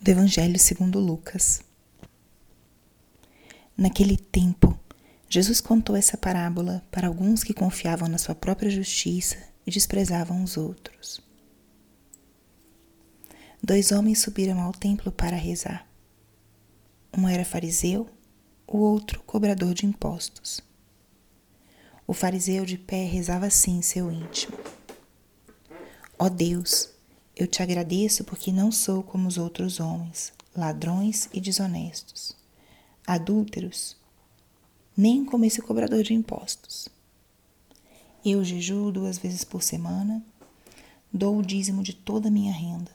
do Evangelho segundo Lucas. Naquele tempo, Jesus contou essa parábola para alguns que confiavam na sua própria justiça e desprezavam os outros. Dois homens subiram ao templo para rezar. Um era fariseu, o outro cobrador de impostos. O fariseu de pé rezava assim em seu íntimo: Ó oh Deus, eu te agradeço porque não sou como os outros homens, ladrões e desonestos, adúlteros, nem como esse cobrador de impostos. Eu jejuo duas vezes por semana, dou o dízimo de toda a minha renda.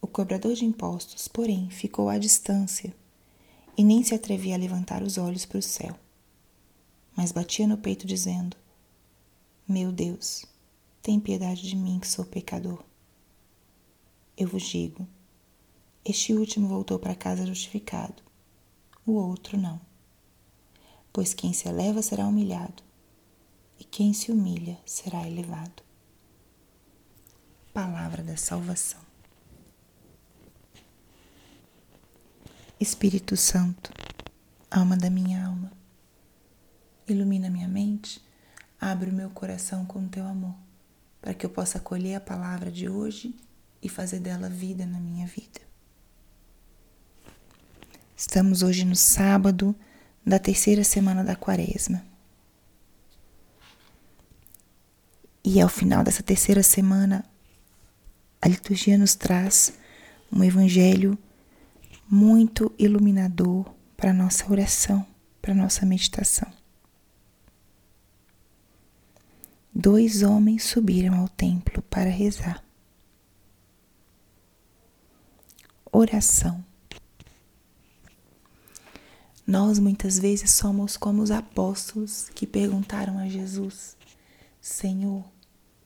O cobrador de impostos, porém, ficou à distância e nem se atrevia a levantar os olhos para o céu, mas batia no peito dizendo: Meu Deus, tem piedade de mim que sou pecador. Eu vos digo: este último voltou para casa justificado, o outro não. Pois quem se eleva será humilhado, e quem se humilha será elevado. Palavra da Salvação. Espírito Santo, alma da minha alma, ilumina minha mente, abre o meu coração com teu amor para que eu possa acolher a palavra de hoje e fazer dela vida na minha vida. Estamos hoje no sábado da terceira semana da quaresma. E ao final dessa terceira semana, a liturgia nos traz um evangelho muito iluminador para nossa oração, para nossa meditação. Dois homens subiram ao templo para rezar. Oração. Nós muitas vezes somos como os apóstolos que perguntaram a Jesus: Senhor,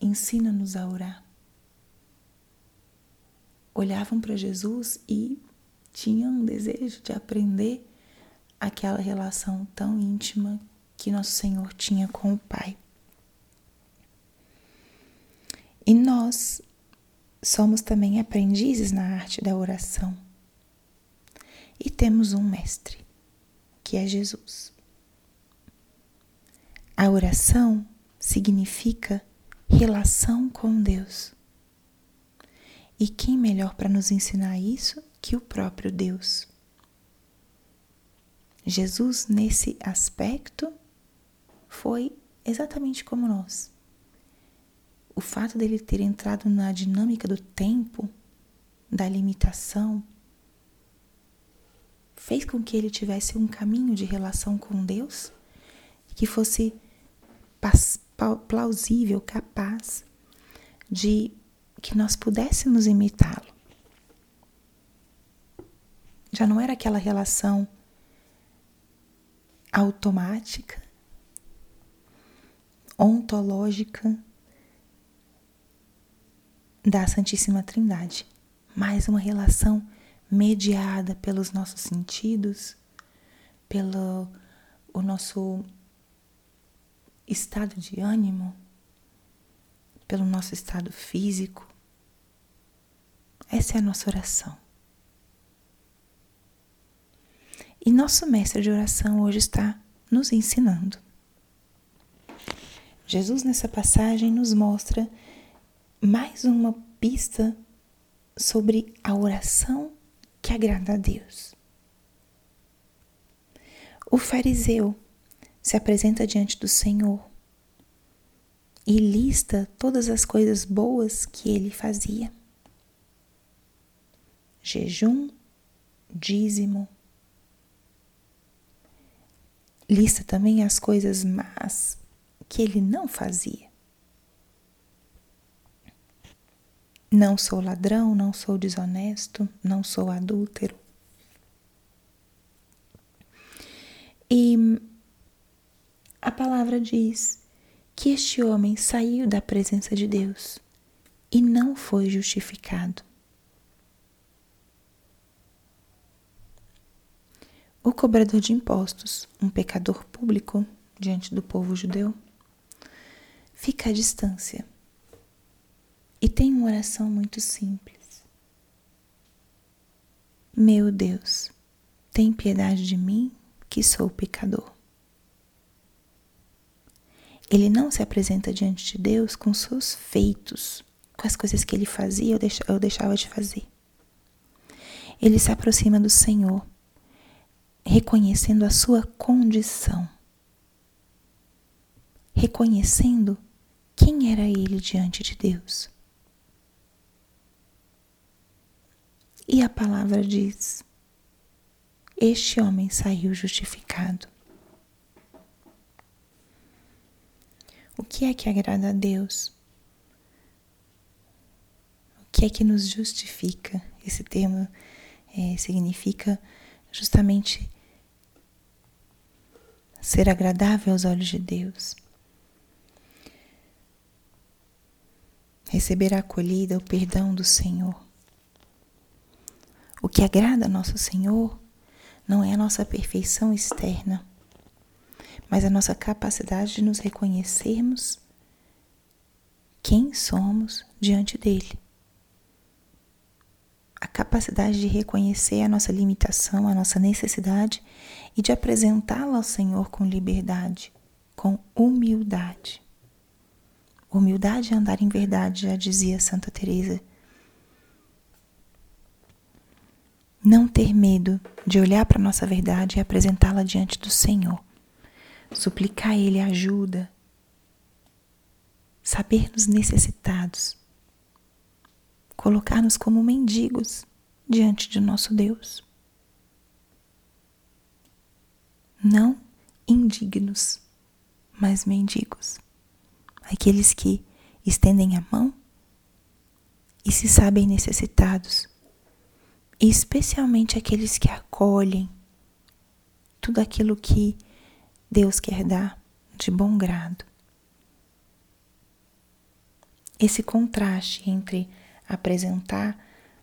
ensina-nos a orar. Olhavam para Jesus e tinham um desejo de aprender aquela relação tão íntima que nosso Senhor tinha com o Pai. E nós somos também aprendizes na arte da oração. E temos um mestre, que é Jesus. A oração significa relação com Deus. E quem melhor para nos ensinar isso que o próprio Deus? Jesus, nesse aspecto, foi exatamente como nós o fato dele ter entrado na dinâmica do tempo, da limitação, fez com que ele tivesse um caminho de relação com Deus que fosse plausível, capaz de que nós pudéssemos imitá-lo. Já não era aquela relação automática, ontológica da Santíssima Trindade, mais uma relação mediada pelos nossos sentidos, pelo o nosso estado de ânimo, pelo nosso estado físico. Essa é a nossa oração. E nosso mestre de oração hoje está nos ensinando. Jesus, nessa passagem, nos mostra mais uma pista sobre a oração que agrada a Deus. O fariseu se apresenta diante do Senhor e lista todas as coisas boas que ele fazia: jejum, dízimo. Lista também as coisas más que ele não fazia. Não sou ladrão, não sou desonesto, não sou adúltero. E a palavra diz que este homem saiu da presença de Deus e não foi justificado. O cobrador de impostos, um pecador público diante do povo judeu, fica à distância e tem uma oração muito simples. Meu Deus, tem piedade de mim, que sou pecador. Ele não se apresenta diante de Deus com seus feitos, com as coisas que ele fazia ou deixava de fazer. Ele se aproxima do Senhor, reconhecendo a sua condição, reconhecendo quem era ele diante de Deus. E a palavra diz: Este homem saiu justificado. O que é que agrada a Deus? O que é que nos justifica? Esse termo é, significa justamente ser agradável aos olhos de Deus. Receber a acolhida, o perdão do Senhor. O que agrada nosso Senhor não é a nossa perfeição externa, mas a nossa capacidade de nos reconhecermos quem somos diante dele a capacidade de reconhecer a nossa limitação, a nossa necessidade e de apresentá-la ao Senhor com liberdade, com humildade. Humildade é andar em verdade, já dizia Santa Teresa. Não ter medo de olhar para a nossa verdade e apresentá-la diante do Senhor. Suplicar a Ele ajuda. Saber-nos necessitados colocar-nos como mendigos diante de nosso Deus. Não indignos, mas mendigos. Aqueles que estendem a mão e se sabem necessitados, especialmente aqueles que acolhem tudo aquilo que Deus quer dar de bom grado. Esse contraste entre apresentar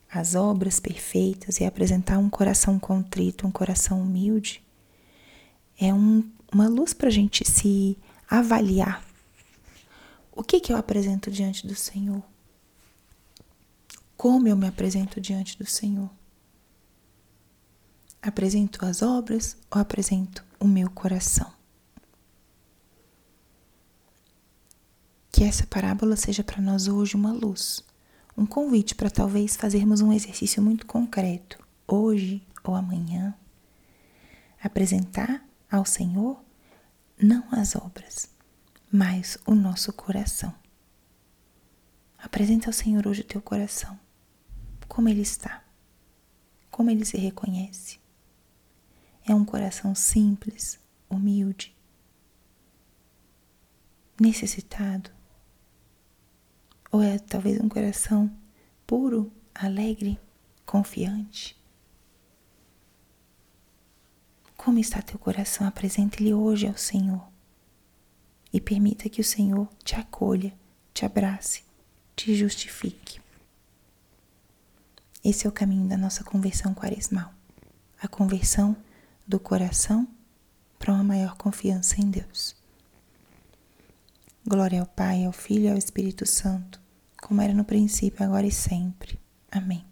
as obras perfeitas e apresentar um coração contrito, um coração humilde, é um, uma luz para a gente se avaliar. O que, que eu apresento diante do Senhor? Como eu me apresento diante do Senhor? Apresento as obras ou apresento o meu coração? Que essa parábola seja para nós hoje uma luz um convite para talvez fazermos um exercício muito concreto, hoje ou amanhã. Apresentar ao Senhor não as obras, mas o nosso coração. Apresenta ao Senhor hoje o teu coração, como ele está, como ele se reconhece. É um coração simples, humilde, necessitado, ou é talvez um coração puro, alegre, confiante? Como está teu coração? Apresente-lhe hoje ao Senhor e permita que o Senhor te acolha, te abrace, te justifique. Esse é o caminho da nossa conversão quaresmal a conversão do coração para uma maior confiança em Deus. Glória ao Pai, ao Filho e ao Espírito Santo, como era no princípio, agora e sempre. Amém.